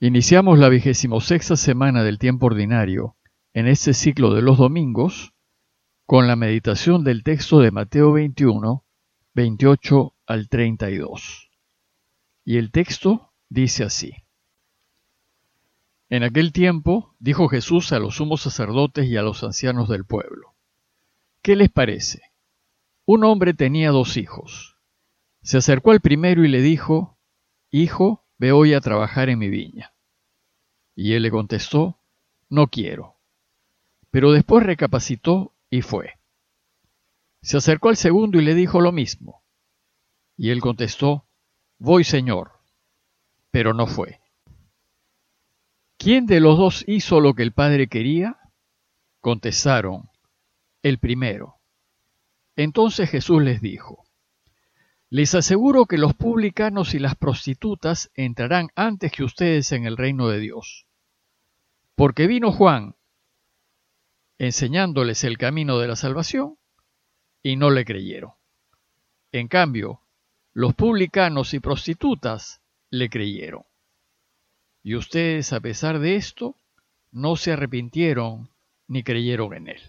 Iniciamos la vigésimo sexta semana del tiempo ordinario en este ciclo de los domingos con la meditación del texto de Mateo 21, 28 al 32. Y el texto dice así. En aquel tiempo dijo Jesús a los sumos sacerdotes y a los ancianos del pueblo, ¿qué les parece? Un hombre tenía dos hijos. Se acercó al primero y le dijo, Hijo, ve hoy a trabajar en mi viña. Y él le contestó, no quiero. Pero después recapacitó y fue. Se acercó al segundo y le dijo lo mismo. Y él contestó, voy señor. Pero no fue. ¿Quién de los dos hizo lo que el padre quería? Contestaron, el primero. Entonces Jesús les dijo, les aseguro que los publicanos y las prostitutas entrarán antes que ustedes en el reino de Dios. Porque vino Juan enseñándoles el camino de la salvación y no le creyeron. En cambio, los publicanos y prostitutas le creyeron. Y ustedes, a pesar de esto, no se arrepintieron ni creyeron en él.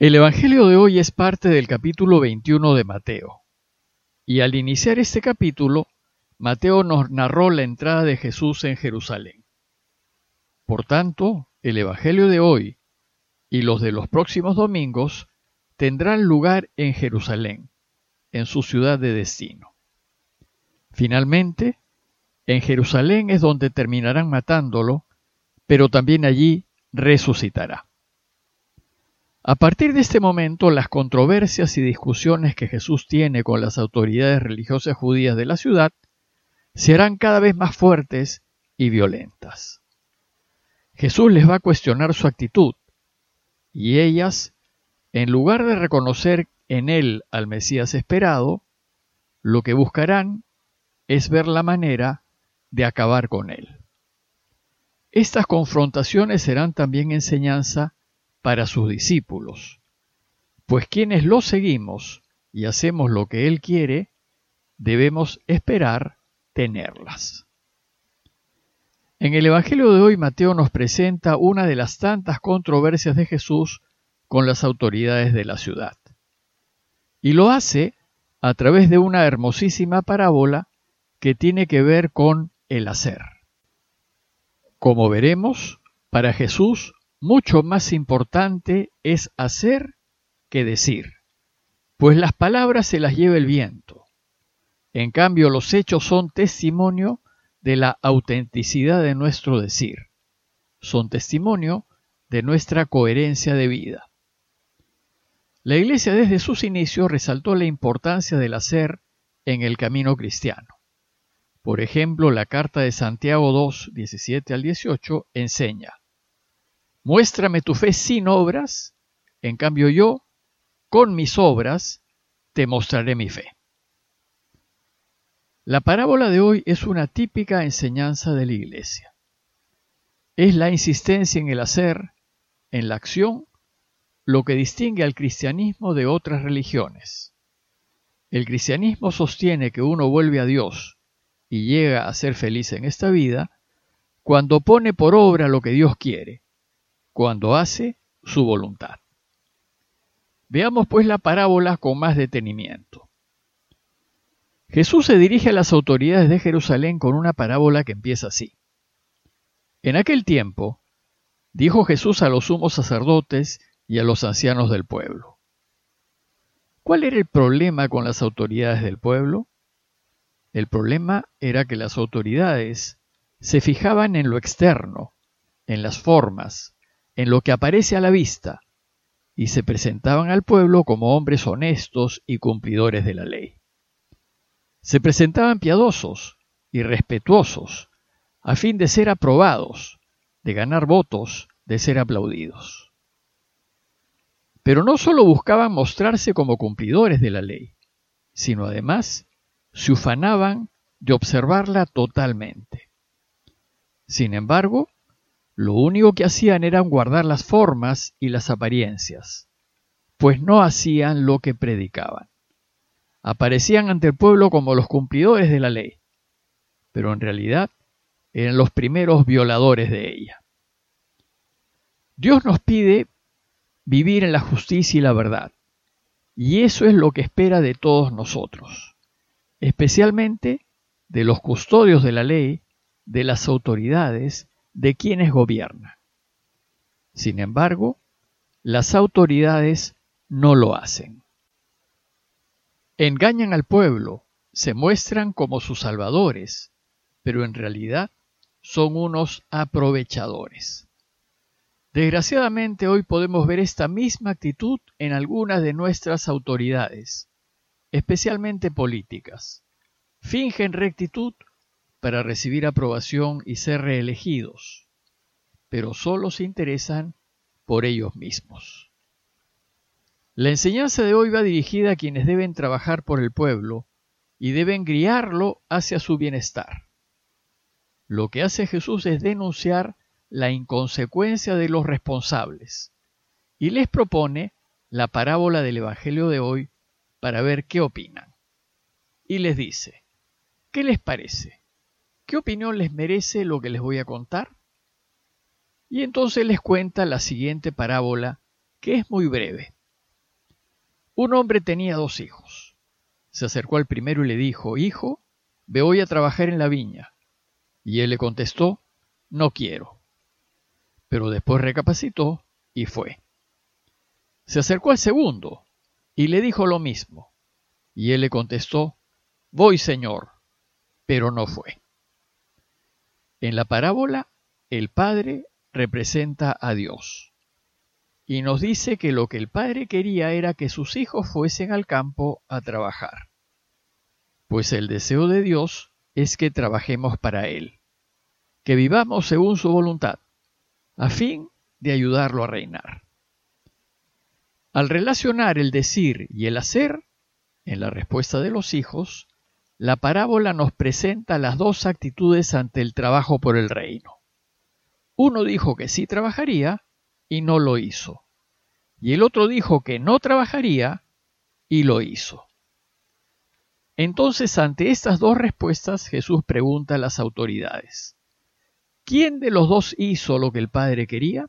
El Evangelio de hoy es parte del capítulo 21 de Mateo. Y al iniciar este capítulo, Mateo nos narró la entrada de Jesús en Jerusalén. Por tanto, el Evangelio de hoy y los de los próximos domingos tendrán lugar en Jerusalén, en su ciudad de destino. Finalmente, en Jerusalén es donde terminarán matándolo, pero también allí resucitará. A partir de este momento, las controversias y discusiones que Jesús tiene con las autoridades religiosas judías de la ciudad serán cada vez más fuertes y violentas. Jesús les va a cuestionar su actitud, y ellas, en lugar de reconocer en él al Mesías esperado, lo que buscarán es ver la manera de acabar con él. Estas confrontaciones serán también enseñanza para sus discípulos, pues quienes lo seguimos y hacemos lo que Él quiere, debemos esperar tenerlas. En el Evangelio de hoy Mateo nos presenta una de las tantas controversias de Jesús con las autoridades de la ciudad. Y lo hace a través de una hermosísima parábola que tiene que ver con el hacer. Como veremos, para Jesús mucho más importante es hacer que decir, pues las palabras se las lleva el viento. En cambio, los hechos son testimonio de la autenticidad de nuestro decir, son testimonio de nuestra coherencia de vida. La Iglesia desde sus inicios resaltó la importancia del hacer en el camino cristiano. Por ejemplo, la carta de Santiago 2, 17 al 18 enseña, Muéstrame tu fe sin obras, en cambio yo, con mis obras, te mostraré mi fe. La parábola de hoy es una típica enseñanza de la Iglesia. Es la insistencia en el hacer, en la acción, lo que distingue al cristianismo de otras religiones. El cristianismo sostiene que uno vuelve a Dios y llega a ser feliz en esta vida cuando pone por obra lo que Dios quiere, cuando hace su voluntad. Veamos pues la parábola con más detenimiento. Jesús se dirige a las autoridades de Jerusalén con una parábola que empieza así. En aquel tiempo, dijo Jesús a los sumos sacerdotes y a los ancianos del pueblo. ¿Cuál era el problema con las autoridades del pueblo? El problema era que las autoridades se fijaban en lo externo, en las formas, en lo que aparece a la vista, y se presentaban al pueblo como hombres honestos y cumplidores de la ley. Se presentaban piadosos y respetuosos, a fin de ser aprobados, de ganar votos, de ser aplaudidos. Pero no solo buscaban mostrarse como cumplidores de la ley, sino además se ufanaban de observarla totalmente. Sin embargo, lo único que hacían era guardar las formas y las apariencias, pues no hacían lo que predicaban. Aparecían ante el pueblo como los cumplidores de la ley, pero en realidad eran los primeros violadores de ella. Dios nos pide vivir en la justicia y la verdad, y eso es lo que espera de todos nosotros, especialmente de los custodios de la ley, de las autoridades, de quienes gobiernan. Sin embargo, las autoridades no lo hacen. Engañan al pueblo, se muestran como sus salvadores, pero en realidad son unos aprovechadores. Desgraciadamente hoy podemos ver esta misma actitud en algunas de nuestras autoridades, especialmente políticas. Fingen rectitud para recibir aprobación y ser reelegidos, pero solo se interesan por ellos mismos. La enseñanza de hoy va dirigida a quienes deben trabajar por el pueblo y deben guiarlo hacia su bienestar. Lo que hace Jesús es denunciar la inconsecuencia de los responsables y les propone la parábola del Evangelio de hoy para ver qué opinan. Y les dice, ¿qué les parece? ¿Qué opinión les merece lo que les voy a contar? Y entonces les cuenta la siguiente parábola, que es muy breve. Un hombre tenía dos hijos. Se acercó al primero y le dijo, Hijo, ve hoy a trabajar en la viña. Y él le contestó, No quiero pero después recapacitó y fue. Se acercó al segundo y le dijo lo mismo, y él le contestó, Voy, Señor, pero no fue. En la parábola, el Padre representa a Dios, y nos dice que lo que el Padre quería era que sus hijos fuesen al campo a trabajar, pues el deseo de Dios es que trabajemos para Él, que vivamos según su voluntad a fin de ayudarlo a reinar. Al relacionar el decir y el hacer, en la respuesta de los hijos, la parábola nos presenta las dos actitudes ante el trabajo por el reino. Uno dijo que sí trabajaría y no lo hizo. Y el otro dijo que no trabajaría y lo hizo. Entonces, ante estas dos respuestas, Jesús pregunta a las autoridades, ¿Quién de los dos hizo lo que el Padre quería?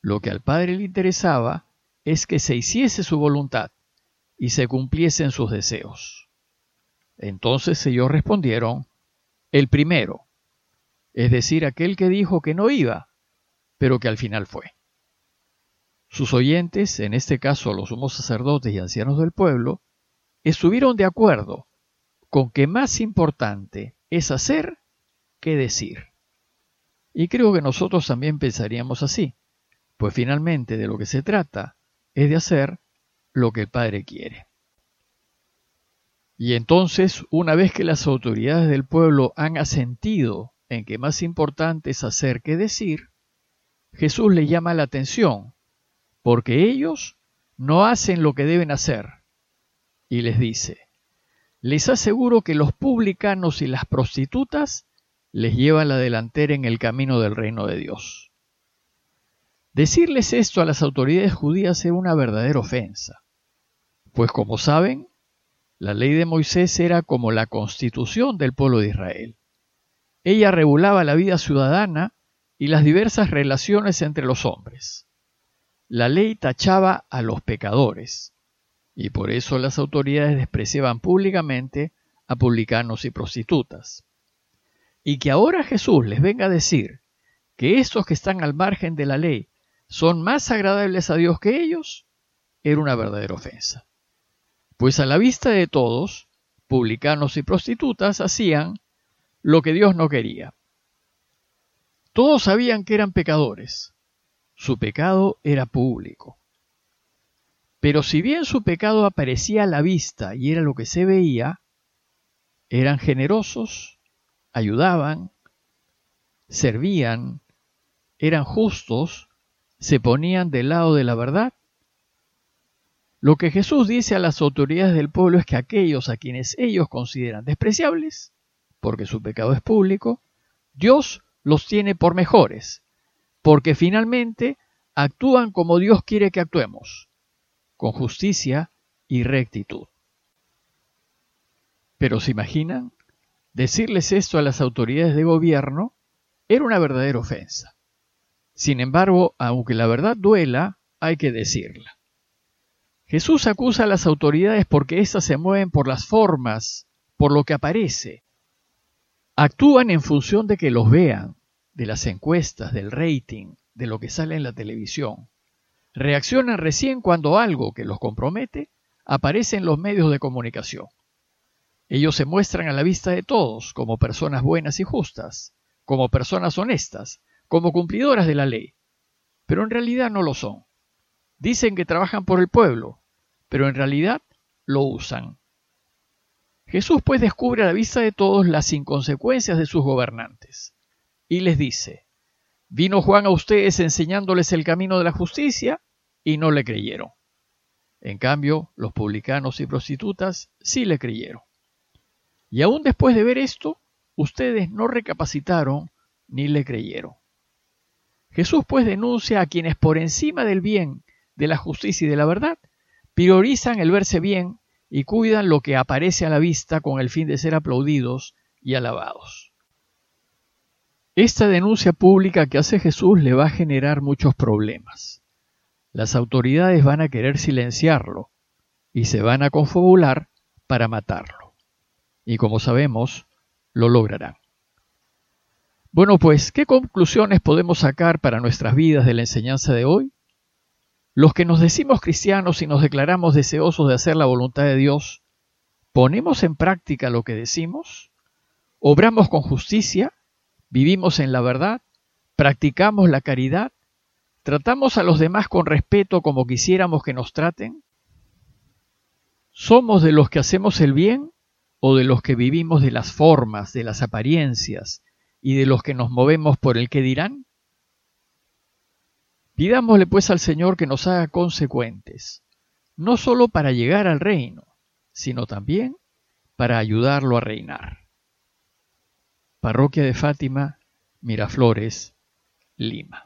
Lo que al Padre le interesaba es que se hiciese su voluntad y se cumpliesen sus deseos. Entonces ellos respondieron, el primero, es decir, aquel que dijo que no iba, pero que al final fue. Sus oyentes, en este caso los sumos sacerdotes y ancianos del pueblo, estuvieron de acuerdo con que más importante es hacer qué decir. Y creo que nosotros también pensaríamos así, pues finalmente de lo que se trata es de hacer lo que el Padre quiere. Y entonces, una vez que las autoridades del pueblo han asentido en que más importante es hacer que decir, Jesús le llama la atención, porque ellos no hacen lo que deben hacer. Y les dice, les aseguro que los publicanos y las prostitutas les lleva la delantera en el camino del reino de Dios. Decirles esto a las autoridades judías es una verdadera ofensa, pues como saben, la ley de Moisés era como la constitución del pueblo de Israel. Ella regulaba la vida ciudadana y las diversas relaciones entre los hombres. La ley tachaba a los pecadores, y por eso las autoridades despreciaban públicamente a publicanos y prostitutas. Y que ahora Jesús les venga a decir que estos que están al margen de la ley son más agradables a Dios que ellos, era una verdadera ofensa. Pues a la vista de todos, publicanos y prostitutas hacían lo que Dios no quería. Todos sabían que eran pecadores. Su pecado era público. Pero si bien su pecado aparecía a la vista y era lo que se veía, eran generosos, ayudaban, servían, eran justos, se ponían del lado de la verdad. Lo que Jesús dice a las autoridades del pueblo es que aquellos a quienes ellos consideran despreciables, porque su pecado es público, Dios los tiene por mejores, porque finalmente actúan como Dios quiere que actuemos, con justicia y rectitud. Pero se imaginan Decirles esto a las autoridades de gobierno era una verdadera ofensa. Sin embargo, aunque la verdad duela, hay que decirla. Jesús acusa a las autoridades porque éstas se mueven por las formas, por lo que aparece. Actúan en función de que los vean, de las encuestas, del rating, de lo que sale en la televisión. Reaccionan recién cuando algo que los compromete aparece en los medios de comunicación. Ellos se muestran a la vista de todos como personas buenas y justas, como personas honestas, como cumplidoras de la ley, pero en realidad no lo son. Dicen que trabajan por el pueblo, pero en realidad lo usan. Jesús pues descubre a la vista de todos las inconsecuencias de sus gobernantes y les dice, vino Juan a ustedes enseñándoles el camino de la justicia y no le creyeron. En cambio, los publicanos y prostitutas sí le creyeron. Y aún después de ver esto, ustedes no recapacitaron ni le creyeron. Jesús pues denuncia a quienes por encima del bien, de la justicia y de la verdad, priorizan el verse bien y cuidan lo que aparece a la vista con el fin de ser aplaudidos y alabados. Esta denuncia pública que hace Jesús le va a generar muchos problemas. Las autoridades van a querer silenciarlo y se van a confabular para matarlo. Y como sabemos, lo lograrán. Bueno, pues, ¿qué conclusiones podemos sacar para nuestras vidas de la enseñanza de hoy? Los que nos decimos cristianos y nos declaramos deseosos de hacer la voluntad de Dios, ¿ponemos en práctica lo que decimos? ¿Obramos con justicia? ¿Vivimos en la verdad? ¿Practicamos la caridad? ¿Tratamos a los demás con respeto como quisiéramos que nos traten? ¿Somos de los que hacemos el bien o de los que vivimos de las formas, de las apariencias y de los que nos movemos por el que dirán? Pidámosle pues al Señor que nos haga consecuentes, no sólo para llegar al reino, sino también para ayudarlo a reinar. Parroquia de Fátima, Miraflores, Lima.